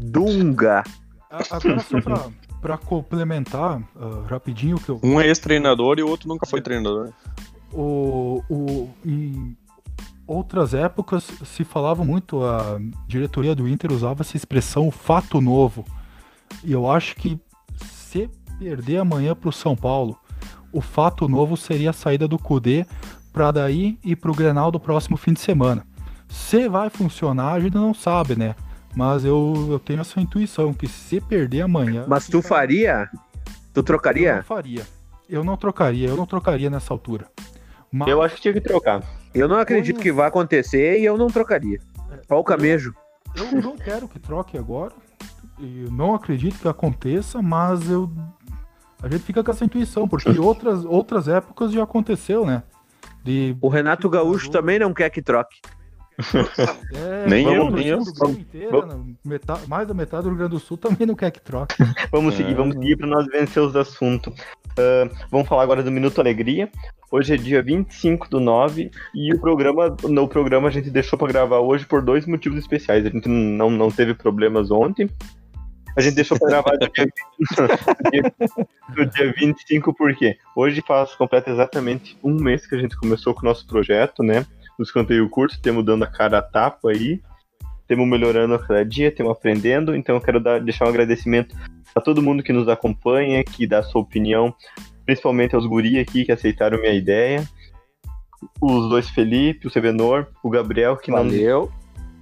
Dunga. Agora só pra, pra complementar ah, rapidinho que eu, Um é ex-treinador e o outro nunca foi treinador. o, o, em outras épocas se falava muito, a diretoria do Inter usava essa expressão fato novo. E eu acho que se perder amanhã pro São Paulo, o fato novo seria a saída do Cudê para daí ir pro Grenal do próximo fim de semana. Se vai funcionar, a gente não sabe, né? Mas eu, eu tenho essa intuição que se perder amanhã. Mas tu faria? Tu Eu trocaria? não faria. Eu não trocaria, eu não trocaria nessa altura. Mas Eu acho que tinha que trocar. Eu não acredito que vai acontecer e eu não trocaria. Olha o camejo. eu não quero que troque agora. Eu não acredito que aconteça, mas eu a gente fica com essa intuição, porque outras, outras épocas já aconteceu, né? De, O Renato Gaúcho também não quer que troque. É, Nem eu, nem eu. Grêmio inteira, né, metade- mais da metade do Rio Grande do Sul também não quer que troque. Vamos É. seguir, vamos seguir para nós vencer os assuntos. Ah, vamos falar agora do Minuto Alegria. Hoje é dia 25 do 9 e o programa, no programa a gente deixou para gravar hoje por dois motivos especiais. A gente não, não teve problemas ontem. A gente deixou para gravar no dia, no dia, no dia 25 porque hoje faz completa exatamente um mês que a gente começou com o nosso projeto, né? No escanteio curto, temos dando a cara a tapa aí. Temos melhorando a cada dia, temos aprendendo. Então eu quero dar, deixar um agradecimento a todo mundo que nos acompanha, que dá sua opinião, principalmente aos guri aqui que aceitaram minha ideia. os dois Felipe, o Sevenor, o Gabriel, que não Valeu.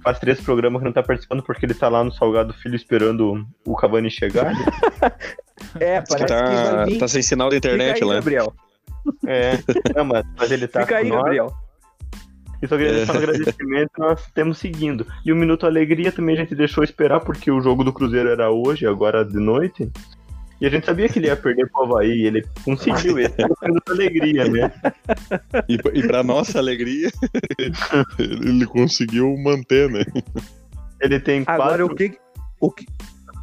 faz três programas que não tá participando porque ele tá lá no Salgado Filho esperando o Cavani chegar. É, Que parece que, tá, vai vir. tá sem sinal da internet Fica aí, lá. Gabriel. É, não, mas, mas ele tá Fica aí, nós. Gabriel. Só queria deixar um agradecimento, nós temos seguindo. E o Minuto Alegria também a gente deixou esperar, porque o jogo do Cruzeiro era hoje, agora de noite. E a gente sabia que ele ia perder pro Havaí, e ele conseguiu esse é o Minuto Alegria, né? E, e pra nossa alegria, ele conseguiu manter, né? Ele tem Agora, quatro... o que, o que,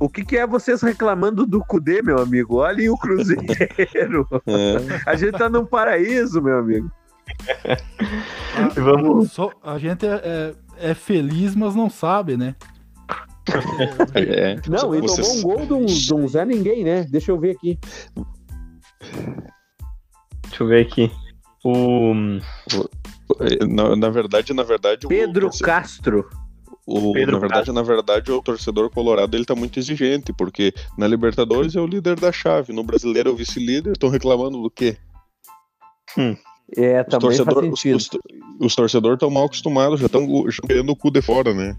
o que, que é vocês reclamando do Cudê, meu amigo? Olhem o Cruzeiro. É. A gente tá num paraíso, meu amigo. Ah, Vamos- só- a gente é, é- é feliz, mas não sabe, né? É. Não, ele Vocês- tomou um gol de um, de um Zé Ninguém, né? Deixa eu ver aqui. Deixa eu ver aqui. O... Na, na verdade, na verdade, o Pedro torce- Castro. o, Pedro na verdade, na verdade, o torcedor colorado ele tá muito exigente, porque na Libertadores é o líder da chave, no Brasileiro é o vice-líder, estão reclamando do quê? É, Os também torcedores faz sentido. os, os torcedores estão mal acostumados, já estão querendo o cu de fora, né?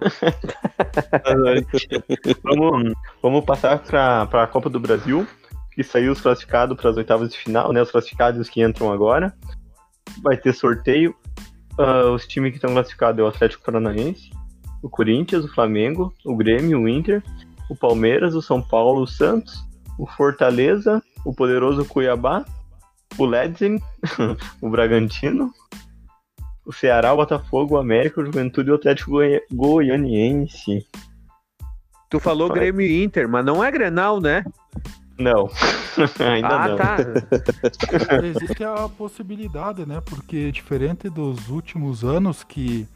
vamos, vamos passar para a Copa do Brasil, que saiu os classificados para as oitavas de final, né? Os classificados e os que entram agora. Vai ter sorteio. Ah, os times que estão classificados é o Atlético Paranaense, o Corinthians, o Flamengo, o Grêmio, o Inter, o Palmeiras, o São Paulo, o Santos, o Fortaleza, o poderoso Cuiabá, o Ledsing, o Bragantino, o Ceará, o Botafogo, o América, o Juventude e o Atlético Goi- Goianiense. Tu falou. Grêmio e Inter, mas não é Grenal, né? Não, ainda ah, não. tá. Existe a possibilidade, né? Porque diferente dos últimos anos que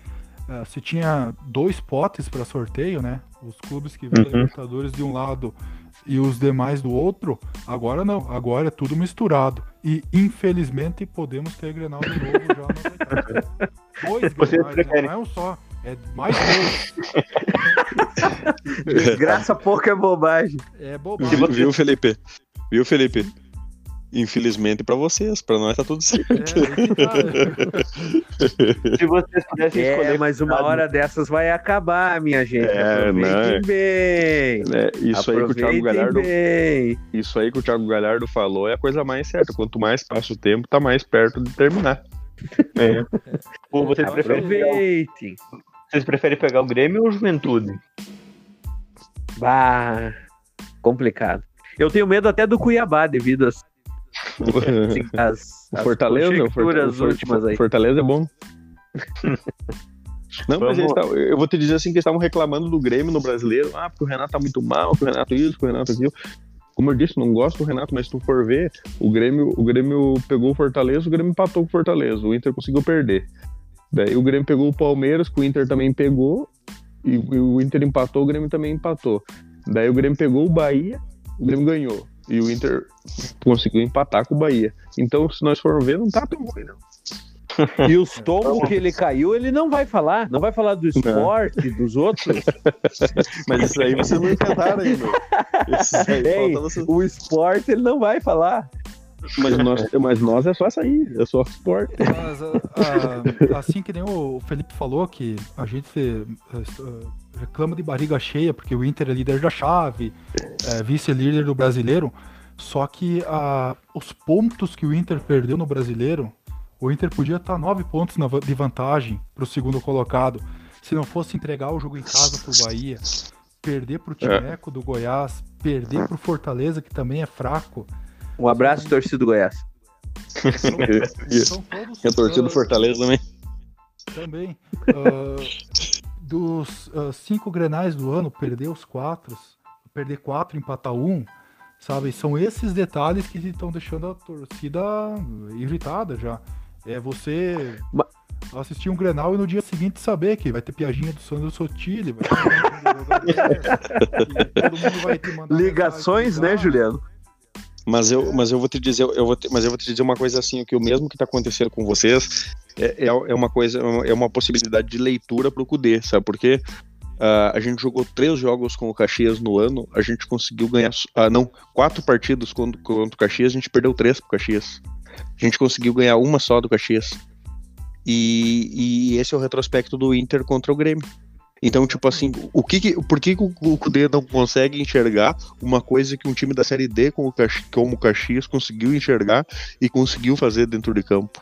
eh, se tinha dois potes para sorteio, né? Os clubes que vêm Uhum. Libertadores de um lado e os demais do outro, agora não. Agora é tudo misturado. E infelizmente podemos ter Grenal de novo já oitavas. Dois Grenais, né? não é um só. É mais dois. Desgraça pouca é bobagem. É bobagem. Viu, Felipe? Viu, Felipe? Infelizmente pra vocês, pra nós tá tudo certo. É, né? Se vocês pudessem É, escolher. mas uma hora dessas vai acabar, minha gente. É, Aproveitem né? bem. É, isso aí que o Thiago Aproveitem Galhardo bem. Isso aí que o Thiago Galhardo falou é a coisa mais certa. Quanto mais passa o tempo, tá mais perto de terminar. É. Ou vocês preferem, pegar, o- Aproveitem. vocês preferem pegar o Grêmio ou o Juventude? Bah, complicado. Eu tenho medo até do Cuiabá devido às, assim, O às Fortaleza, o Fortaleza, últimas aí. Fortaleza é bom. Não, mas Vamos- eles tavam- eu vou te dizer assim que eles estavam reclamando do Grêmio no brasileiro. Ah, porque o Renato tá muito mal, que o Renato isso, o Renato aquilo. Como eu disse, não gosto do Renato, mas se tu for ver, o Grêmio, o Grêmio pegou o Fortaleza, o Grêmio empatou com o Fortaleza, o Inter conseguiu perder. Daí o Grêmio pegou o Palmeiras, que o Inter também pegou, e, e o Inter empatou, o Grêmio também empatou. Daí o Grêmio pegou o Bahia, o Grêmio ganhou. E o Inter conseguiu empatar com o Bahia. Então, se nós formos ver, não tá tão ruim, não. E os tombos que ele caiu, ele não vai falar. Não vai falar do esporte, dos outros. Mas isso aí vocês não enfrentaram ainda. Isso aí Ei, vocês- o esporte ele não vai falar. Mas nós, mas nós é só sair, é só esporte. Mas, ah, ah, assim que nem o Felipe falou, que a gente ah, ah, reclama de barriga cheia, porque o Inter é líder da chave, é vice-líder do brasileiro. Só que ah, os pontos que o Inter perdeu no brasileiro, o Inter podia estar nove pontos na de vantagem para o segundo colocado. Se não fosse entregar o jogo em casa pro Bahia, perder pro Timeco do Goiás, perder pro Fortaleza, que também é fraco. Um abraço, torcida do Goiás. E, São todos, a torcida do Fortaleza também. Também. Ah, dos ah, cinco grenais do ano, perder os quatro, perder quatro, empatar um, sabe? São esses detalhes que estão deixando a torcida irritada já. É você Ma- assistir um grenal e no dia seguinte saber que vai ter piadinha do Sandro Sotile, vai ter todo mundo vai te mandar Ligações, mensagem, né, Juliano? Mas eu, mas eu vou te dizer, eu vou te- mas eu vou te dizer uma coisa assim, que o mesmo que tá acontecendo com vocês é, é, é uma coisa, é uma possibilidade de leitura pro Cudê, sabe por quê? Ah, a gente jogou três jogos com o Caxias no ano, a gente conseguiu ganhar, ah, não, quatro partidas contra, contra o Caxias, a gente perdeu três pro Caxias. A gente conseguiu ganhar uma só do Caxias. E, e esse é o retrospecto do Inter contra o Grêmio. Então, tipo assim, o que, que por que, que o, Cudê não consegue enxergar uma coisa que um time da Série D como como o Caxias conseguiu enxergar e conseguiu fazer dentro de campo?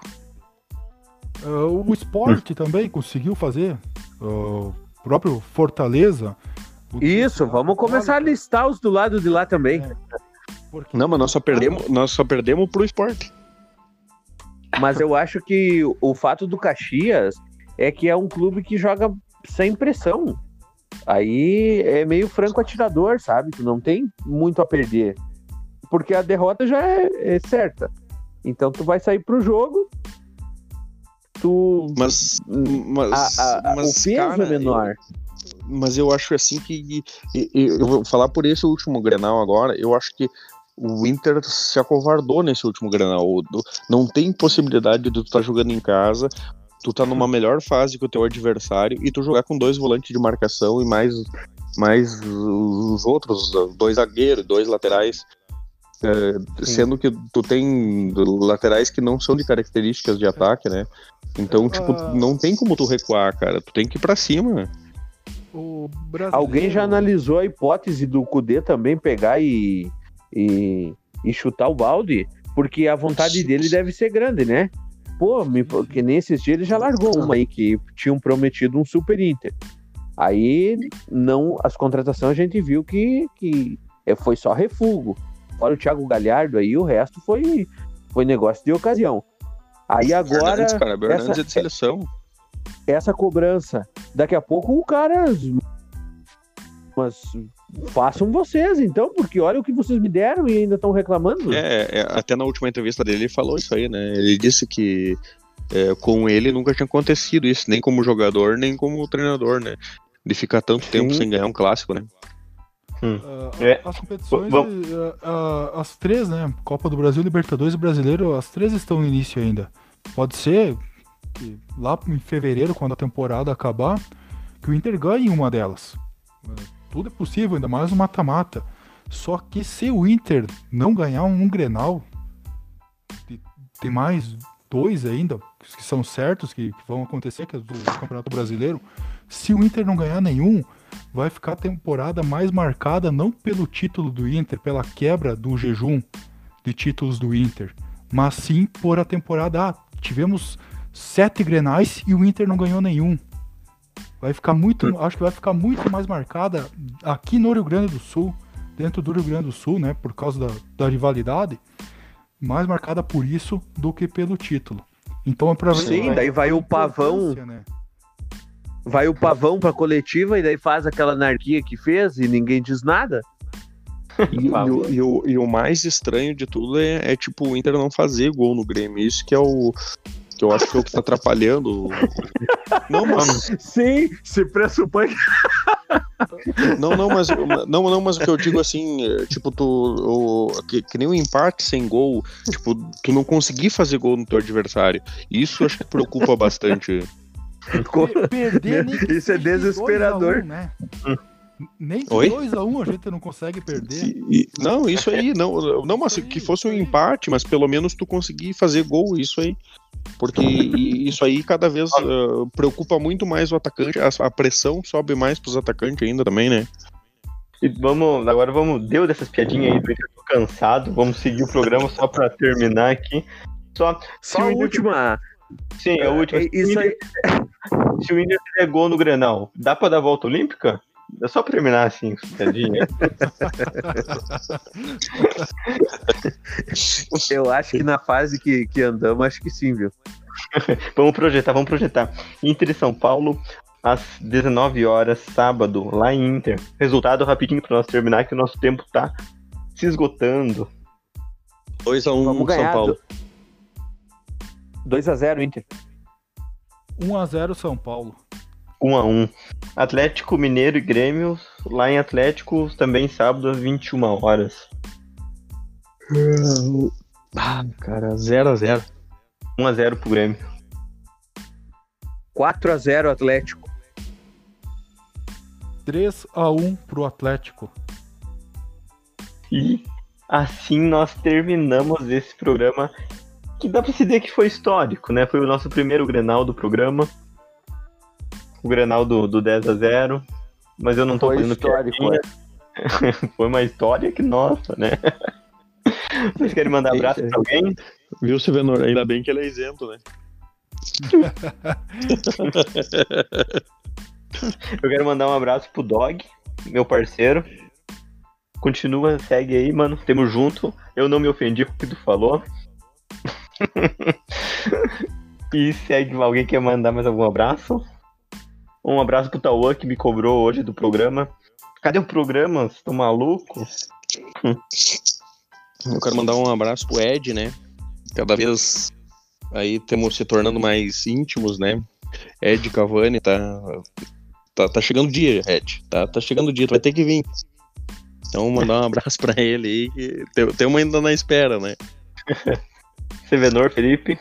Uh, o esporte também conseguiu fazer. O próprio Fortaleza. o Isso, vamos começar a listar os do lado de lá também. Porque- Não, mas nós só perdemos, nós só perdemos pro esporte. Mas eu acho que o fato do Caxias é que é um clube que joga sem pressão. Aí é meio franco atirador, sabe? Tu não tem muito a perder. Porque a derrota já é, é certa. Então tu vai sair pro jogo. Tu. Mas, mas, a- a- mas, o peso cara, é menor. eu- mas eu acho assim que. Eu vou falar por esse último Grenal agora. Eu acho que o Inter se acovardou nesse último Grenal. Não tem possibilidade de tu estar jogando em casa. Tu tá numa melhor fase que o teu adversário e tu jogar com dois volantes de marcação e mais, mais os outros, dois zagueiros, dois laterais. É, sendo que tu tem laterais que não são de características de ataque, né? Então, tipo, Ah. não tem como tu recuar, cara. Tu tem que ir pra cima. o brasileiro- Alguém já analisou a hipótese do Kudê também pegar e, e, e chutar o balde? Porque a vontade dele deve ser grande, né? Pô, me, que nesses dias ele já largou uma aí que tinham prometido um Super Inter. Aí não, as contratações a gente viu que, que é, foi só refugo. Fora o Thiago Galhardo aí, o resto foi, foi negócio de ocasião. Aí agora cara, Bernardes essa- é de seleção. essa cobrança. Daqui a pouco o cara. Mas façam vocês, então, porque olha o que vocês me deram e ainda estão reclamando. É, é, até na última entrevista dele ele falou isso aí, né? Ele disse que é, com ele nunca tinha acontecido isso, nem como jogador, nem como treinador, né? De ficar tanto tempo Sim. sem ganhar um clássico, né? Ah, É. As competições, ah, as três, né? Copa do Brasil, Libertadores e Brasileiro, as três estão no início ainda. Pode ser que lá em fevereiro, quando a temporada acabar, que o Inter ganhe uma delas. Tudo é possível, ainda mais no mata-mata. Só que se o Inter não ganhar um Grenal, tem mais dois ainda, que são certos, que, que vão acontecer, que é do Campeonato Brasileiro. Se o Inter não ganhar nenhum, vai ficar a temporada mais marcada não pelo título do Inter, pela quebra do jejum de títulos do Inter, mas sim por a temporada. Ah, tivemos sete grenais e o Inter não ganhou nenhum. Vai ficar muito, acho que vai ficar muito mais marcada aqui no Rio Grande do Sul, dentro do Rio Grande do Sul, né, por causa da, da rivalidade, mais marcada por isso do que pelo título. Então é pra ver Sim, a- daí vai o pavão. né? Vai o pavão pra coletiva e daí faz aquela anarquia que fez e ninguém diz nada. E, e o, e o- e o mais estranho de tudo é, é, tipo o Inter não fazer gol no Grêmio. Isso que é o. Que eu acho que é o que tá atrapalhando. Não, mas, Sim, se pressupõe. não, não, mas, não, não, mas o que eu digo assim, é, tipo, tu. O, que, que nem um empate sem gol, tipo, tu não conseguir fazer gol no teu adversário. Isso acho que preocupa bastante. Per- perder Isso é desesperador. 2 a 1, né? Nem Oi? 2x1 a gente não consegue perder. E- e- não, isso aí, não, não, mas que fosse um empate, mas pelo menos tu conseguir fazer gol, isso aí. Porque isso aí cada vez ah, preocupa muito mais o atacante, a, a pressão sobe mais pros atacantes ainda também, né? E vamos, agora vamos, deu dessas piadinhas aí, eu tô cansado, vamos seguir o programa só pra terminar aqui. Só, Só a última. sim, a última. É, Se o Isso aí. Inter- Se o Inter fizer gol no Grenal, dá pra dar volta olímpica? É só pra terminar assim, piadinha. Eu acho que na fase que, que andamos, acho que sim, viu? Vamos projetar, vamos projetar. Inter e São Paulo, às 19 horas, sábado, lá em Inter. Resultado rapidinho pra nós terminar, que o nosso tempo tá se esgotando. 2x1 Vamos São. Paulo. 2x0 Inter. 1x0 São Paulo. 1 a 1 Atlético Mineiro e Grêmio, lá em Atlético, também sábado, às 21 horas. Ah, cara, 0x0. 1 a 0 pro Grêmio. 4x0 Atlético. 3x1 pro Atlético. E assim nós terminamos esse programa que dá pra se dizer que foi histórico, né? Foi o nosso primeiro Grenal do programa. O Grenal do, do 10 a 0 Mas eu não tô Foi fazendo histórico, piadinha. Foi uma história que nossa, né? Vocês querem mandar abraço pra alguém? Viu, Silvenor? Ainda bem que ele é isento, né? Eu quero mandar um abraço pro Dog, meu parceiro. Continua, segue aí, mano. Tamo junto. Eu não me ofendi com o que tu falou. e segue alguém quer mandar mais algum abraço? Um abraço pro Tauan que me cobrou hoje do programa. Cadê o programa? Vocês estão malucos? Eu quero mandar um abraço pro Ed, né? Cada vez aí temos se tornando mais íntimos, né? Ed Cavani tá, tá, tá chegando o dia, Ed. Tá, tá chegando o dia, tu vai ter que vir. Então mandar um abraço pra ele aí, que tem, tem uma ainda na espera, né? Sevenor, Felipe.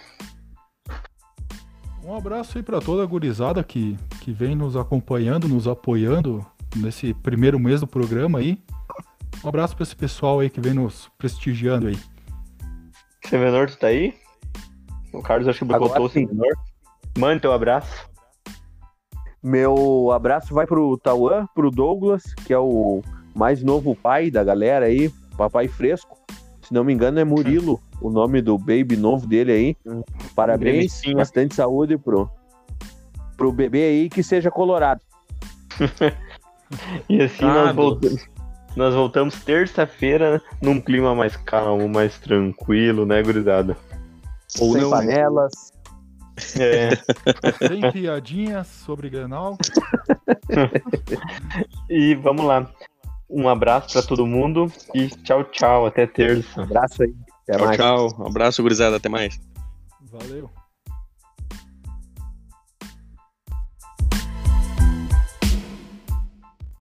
Um abraço aí pra toda a gurizada que, que vem nos acompanhando, nos apoiando nesse primeiro mês do programa aí. Um abraço pra esse pessoal aí que vem nos prestigiando aí. Sevenor, tu tá aí? O Carlos acho que botou o Sevenor. Mande teu abraço. Meu abraço vai pro Tauan, pro Douglas, que é o mais novo pai da galera aí, papai fresco. Se não me engano, é Murilo, o nome do baby novo dele aí. Parabéns, Bebecinho. bastante saúde pro, pro bebê aí que seja colorado. E assim Ah, nós voltamos. Nós voltamos terça-feira num clima mais calmo, mais tranquilo, né, gurizada? Ou Sem não. panelas. É. Sem piadinhas sobre Grenal. e vamos lá. Um abraço pra todo mundo e tchau, tchau. Até terça. Abraço aí. Até Tchau, mais. tchau. Um abraço, gurizada. Até mais. Valeu.